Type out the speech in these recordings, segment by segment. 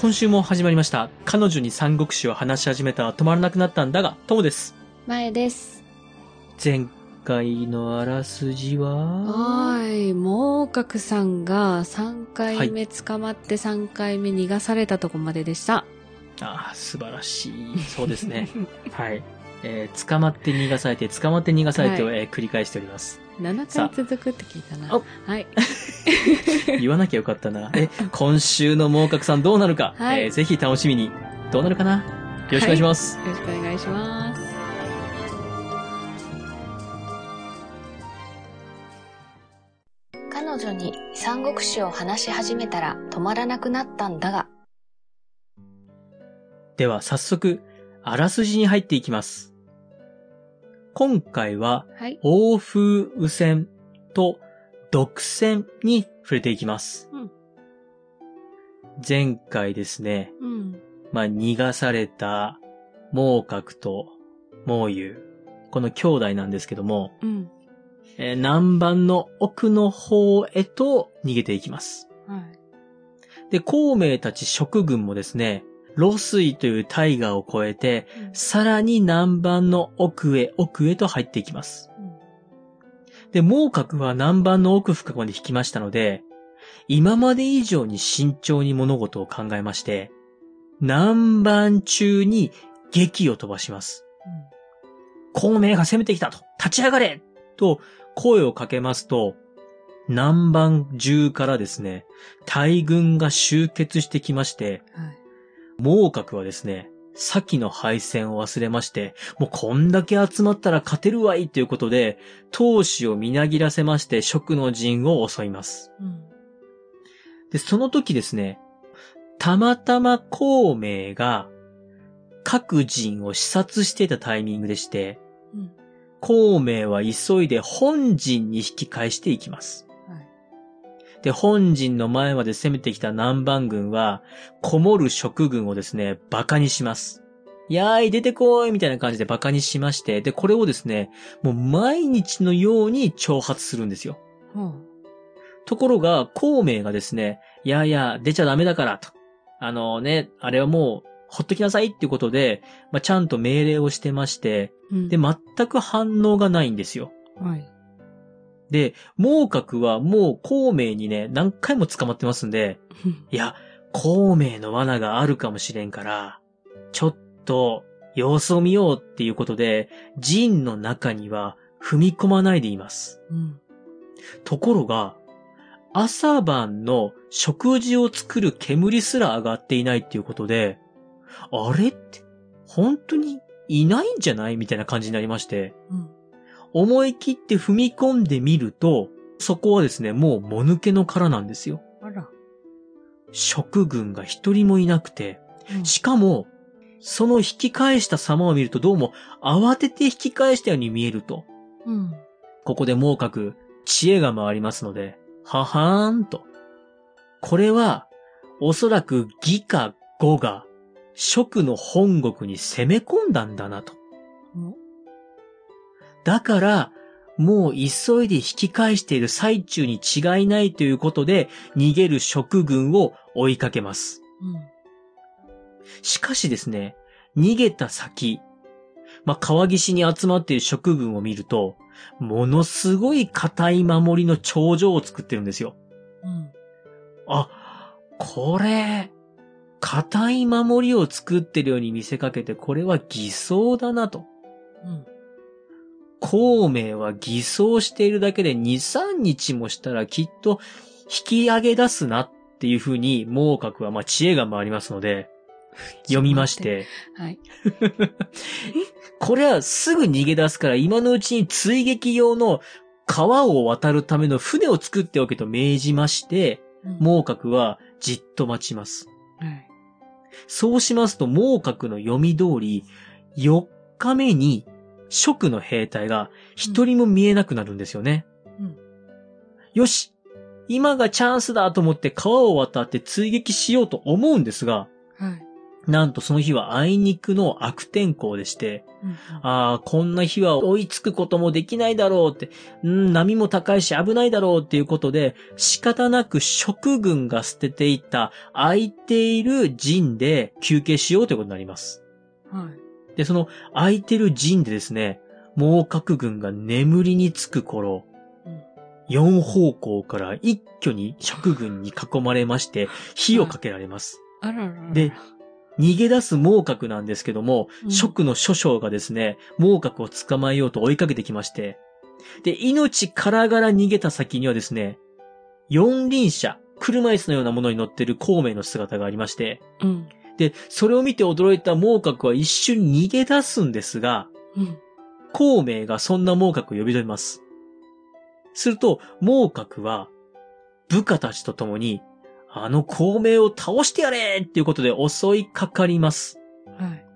今週も始まりました。彼女に三国志を話し始めたら止まらなくなったんだが、ともです。前です。前回のあらすじは？はーい。猛角さんが3回目捕まって3回目逃がされたとこまででした。ああ、素晴らしい。そうですね。はい。えー捕まって逃がされて、捕まって逃がされてを、はいえー繰り返しております。7さあ回続くって聞いたな。あはい。言わなきゃよかったな。え、今週の猛角さんどうなるか、はいえーぜひ楽しみに。どうなるかな？よろしくお願いします。よろしくお願いします。彼女に三国志を話し始めたら止まらなくなったんだが、では早速、あらすじに入っていきます。今回は、はい。欧風雨戦と独戦に触れていきます。うん前回ですね、うん。まあ、逃がされた猛角と猛友、この兄弟なんですけども、うん。えー南蛮の奥の方へと逃げていきます。はい。で、孔明たち蜀軍もですね、露水という大河を越えて、さらに南蛮の奥へ奥へと入っていきます。で、猛角は南蛮の奥深くまで引きましたので、今まで以上に慎重に物事を考えまして、南蛮中に撃を飛ばします。孔明が攻めてきたと立ち上がれと声をかけますと、南蛮中からですね、大軍が集結してきまして、はい。猛角はですね、先の敗戦を忘れまして、もうこんだけ集まったら勝てるわいということで、闘志をみなぎらせまして、蜀の陣を襲います。うん。で、その時ですね、たまたま孔明が各陣を視察していたタイミングでして、うん。孔明は急いで本陣に引き返していきます。はい。で、本陣の前まで攻めてきた南蛮軍は、こもる蜀軍をですね、馬鹿にします。やーい、出てこいみたいな感じで馬鹿にしまして、で、これをですね、もう毎日のように挑発するんですよ。ほところが、孔明がですね、いやいや、出ちゃダメだから、と。あのね、あれはもう、ほっときなさいっていうことで、まあ、ちゃんと命令をしてまして、う。うんで、全く反応がないんですよ。はい。で、猛角はもう孔明にね、何回も捕まってますんで、いや、孔明の罠があるかもしれんから、ちょっと様子を見ようっていうことで、陣の中には踏み込まないでいます。うん。ところが、朝晩の食事を作る煙すら上がっていないっていうことで、あれって、本当にいないんじゃない？みたいな感じになりまして、うん。思い切って踏み込んでみると、そこはですね、もうもぬけの殻なんですよ。あら。食軍が一人もいなくて、うんしかも、その引き返した様を見るとどうも慌てて引き返したように見えると。うん。ここで猛角、知恵が回りますので、ははーんと。これは、おそらく義か語が、蜀の本国に攻め込んだんだなと。おだから、もう急いで引き返している最中に違いないということで、逃げる蜀軍を追いかけます。うん。しかしですね、逃げた先、まあ、川岸に集まっている蜀軍を見ると、ものすごい硬い守りの頂上を作ってるんですよ。うん。あ、これ、硬い守りを作ってるように見せかけて、これは偽装だなと。うん。孔明は偽装しているだけで2、3日もしたらきっと引き上げ出すなっていうふうに、猛角はまあ知恵が回りますので、読みまし。て、はい。これはすぐ逃げ出すから今のうちに追撃用の川を渡るための船を作っておけと命じまして、うん、猛角はじっと待ちます。はい。そうしますと、猛角の読み通り、4日目に、蜀の兵隊が一人も見えなくなるんですよね。うんよし今がチャンスだと思って川を渡って追撃しようと思うんですが、はい。なんとその日はあいにくの悪天候でして、うんああ、こんな日は追いつくこともできないだろうって、うん、波も高いし危ないだろうっていうことで、仕方なく食軍が捨てていた空いている陣で休憩しようということになります。はい。で、その空いてる陣でですね、猛角軍が眠りにつく頃、うん四方向から一挙に食軍に囲まれまして、火をかけられます。あららら。で、逃げ出す猛角なんですけども、うん蜀の諸将がですね、猛角を捕まえようと追いかけてきまして、で、命からがら逃げた先にはですね、四輪車、車椅子のようなものに乗っている孔明の姿がありまして、うん。で、それを見て驚いた猛角は一瞬逃げ出すんですが、うん。孔明がそんな猛角を呼び止めます。すると、猛角は、部下たちと共に、あの孔明を倒してやれっていうことで襲いかかります。はい。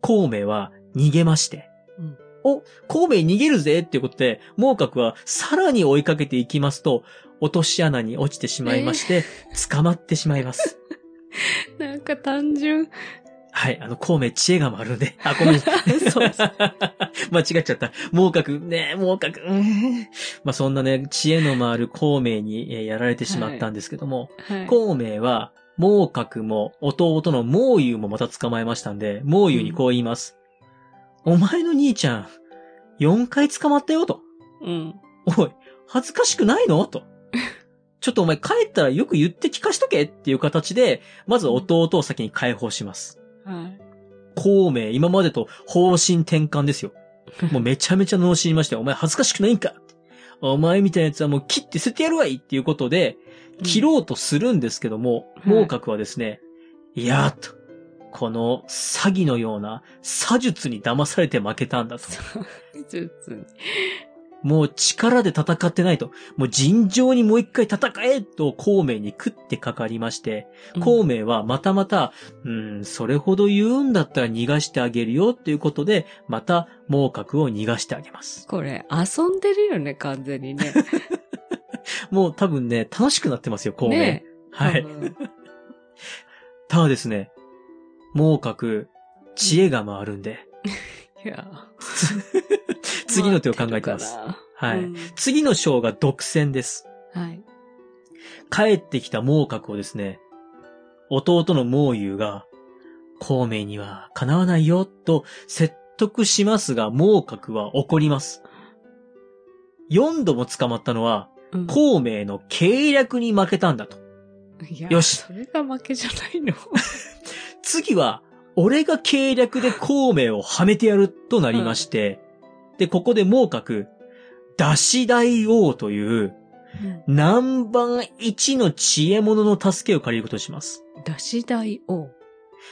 孔明は逃げまして、うんお、孔明逃げるぜっていうことで、猛角はさらに追いかけていきますと、落とし穴に落ちてしまいまして、捕まってしまいます。か単純。はい、あの、孔明知恵が回るんで、あ、ごめん。そうそう 間違っちゃった。猛角、ね猛角、うーんまあ、そんなね、知恵の回る孔明にえーやられてしまったんですけども、はい。孔明は、猛角も弟の猛友もまた捕まえましたんで、猛友にこう言います。お前の兄ちゃん、4回捕まったよと。うん。おい、恥ずかしくないのと。ちょっとお前帰ったらよく言って聞かしとけっていう形で、まず弟を先に解放します。はい。孔明、今までと方針転換ですよ。もうめちゃめちゃ罵りましたよ。お前恥ずかしくないんか？お前みたいなやつはもう切って捨ててやるわいっていうことで、切ろうとするんですけども、うん猛角はですね、いやーと、この詐欺のような詐術に騙されて負けたんだと。術に。もう力で戦ってないと。もう尋常にもう一回戦えと孔明に食ってかかりまして、孔明はまたまた、うん、それほど言うんだったら逃がしてあげるよっていうことで、また猛角を逃がしてあげます。これ、遊んでるよね、完全にね。もう多分ね、楽しくなってますよ、孔明。ねはい。うんただですね、猛角、知恵が回るんで、いや。次の手を考えてます。はい。かな。次の章が独占です。うんはい。帰ってきた猛角をですね、弟の猛友が、孔明にはかなわないよ、と説得しますが、猛角は怒ります。4度も捕まったのは、うん孔明の計略に負けたんだと。よしそれが負けじゃないの。次は、俺が計略で孔明をはめてやるとなりまして、で、ここで猛角、出し大王という、南蛮一の知恵者の助けを借りることにします。出し大王。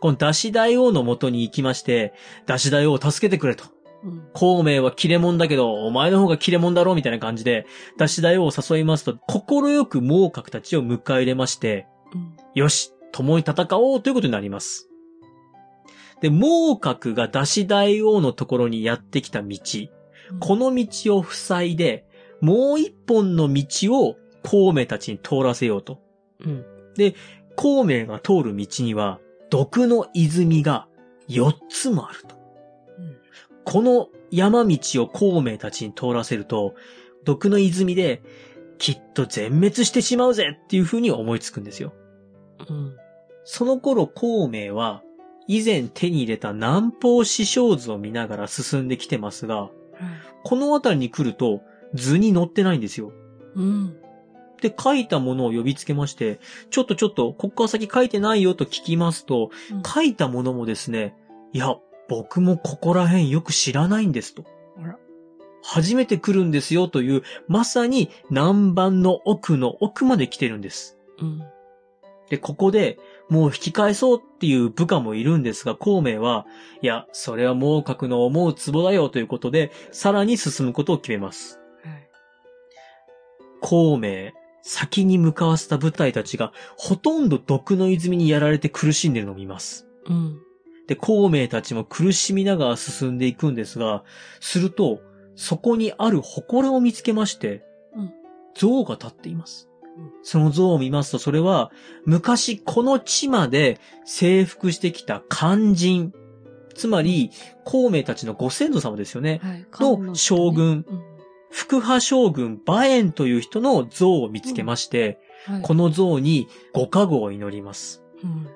この出し大王の元に行きまして、出し大王を助けてくれと。うん。孔明は切れ者だけど、お前の方が切れ者だろみたいな感じで、出し大王を誘いますと、心よく猛角たちを迎え入れまして、うん。よし、共に戦おうということになります。で、猛角が出し大王のところにやってきた道、この道を塞いで、もう一本の道を孔明たちに通らせようと。うん。孔明が通る道には、毒の泉が4つもあると。うんこの山道を孔明たちに通らせると、毒の泉で、きっと全滅してしまうぜっていう風に思いつくんですよ。うん。その頃孔明は、以前手に入れた南方師匠図を見ながら進んできてますが、この辺りに来ると図に載ってないんですよ。うん。で、書いたものを呼びつけまして、ちょっとちょっと、ここから先書いてないよと聞きますと、うん書いたものもですね、いや、僕もここら辺よく知らないんですと。初めて来るんですよという、まさに南蛮の奥の奥まで来てるんです。うん。で、ここで、もう引き返そうっていう部下もいるんですが、孔明は、いや、それは猛角の思うツボだよということで、さらに進むことを決めます。はい。孔明、先に向かわせた部隊たちが、ほとんど毒の泉にやられて苦しんでいるのを見ます。うん。で、孔明たちも苦しみながら進んでいくんですが、すると、そこにある祠を見つけまして、うん像が立っています。その像を見ますと、それは、昔この地まで征服してきた肝心、つまり、孔明たちのご先祖様ですよね。はい。の将軍うん福派将軍馬燕という人の像を見つけまして、はいこの像にご加護を祈ります。うん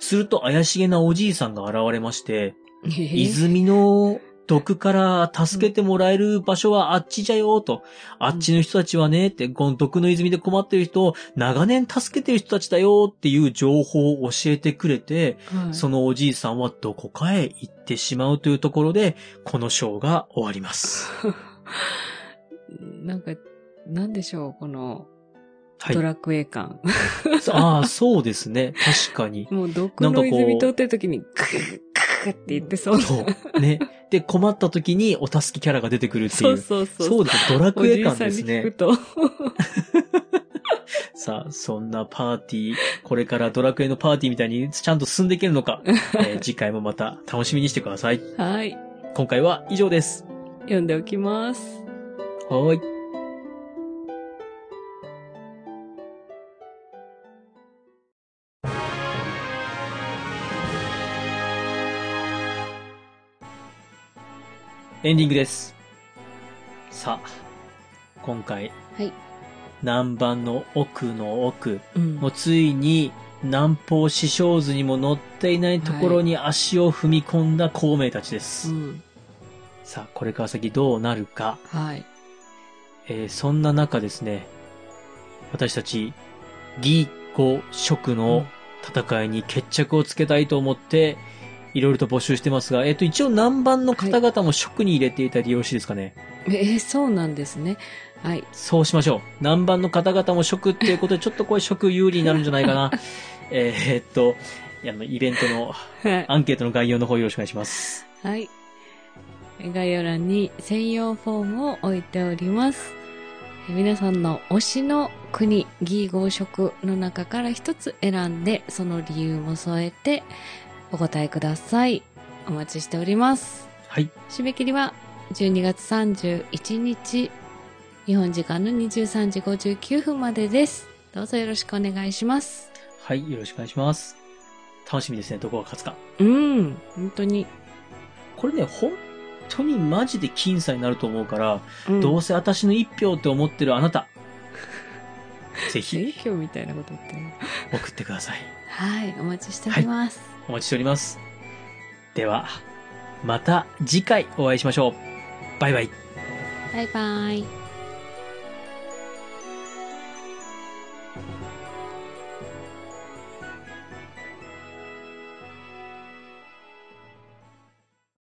すると怪しげなおじいさんが現れまして、えー泉の毒から助けてもらえる場所はあっちじゃよと。あっちの人たちはね、って、この毒の泉で困ってる人を長年助けてる人たちだよっていう情報を教えてくれて、はいそのおじいさんはどこかへ行ってしまうというところで、このショーが終わります。なんか、なんでしょう、この、はいド。ラクエ感。ああ、そうですね。確かに。もう毒の泉通ってる時に、ク ッって言ってそう。そう。ね。で、困った時にお助けキャラが出てくるっていそうう。そうそう。そうです。ドラおクエ感ですね。聞くと。さあ、そんなパーティー、これからドラクエのパーティーみたいにちゃんと進んでいけるのか、えー次回もまた楽しみにしてください。はい。今回は以上です。読んでおきます。はーい。エンディングです。さあ、今回、はい。南蛮の奥の奥、うんもうついに南方師匠図にも載っていないところに足を踏み込んだ孔明たちです。うん。さあ、これから先どうなるか。はい。えーそんな中ですね、私たち、義語職の戦いに決着をつけたいと思って、いろいろと募集してますが、えっ、と、一応南蛮の方々も職に入れていただいてよろしいですかね？えーそうなんですね。はい。そうしましょう。南蛮の方々も職っていうことで、ちょっとこれ職有利になるんじゃないかな。えっと、あの、イベントのはい。アンケートの概要の方よろしくお願いします。はい。概要欄に専用フォームを置いております。え皆さんの推しの国、義合色の中から一つ選んで、その理由も添えてお答えください。お待ちしております。はい。締め切りは12月31日、日本時間の23時59分までです。どうぞよろしくお願いします。はい、よろしくお願いします。楽しみですね、どこが勝つか。うん、本当に。これね、本当にマジで僅差になると思うから、うんどうせ私の一票って思ってるあなた、ぜひ選挙みたいなこと言ってる。送ってください。はい、お待ちしております。お待ちしております。では、また次回お会いしましょう。バイバイ。バイバイ。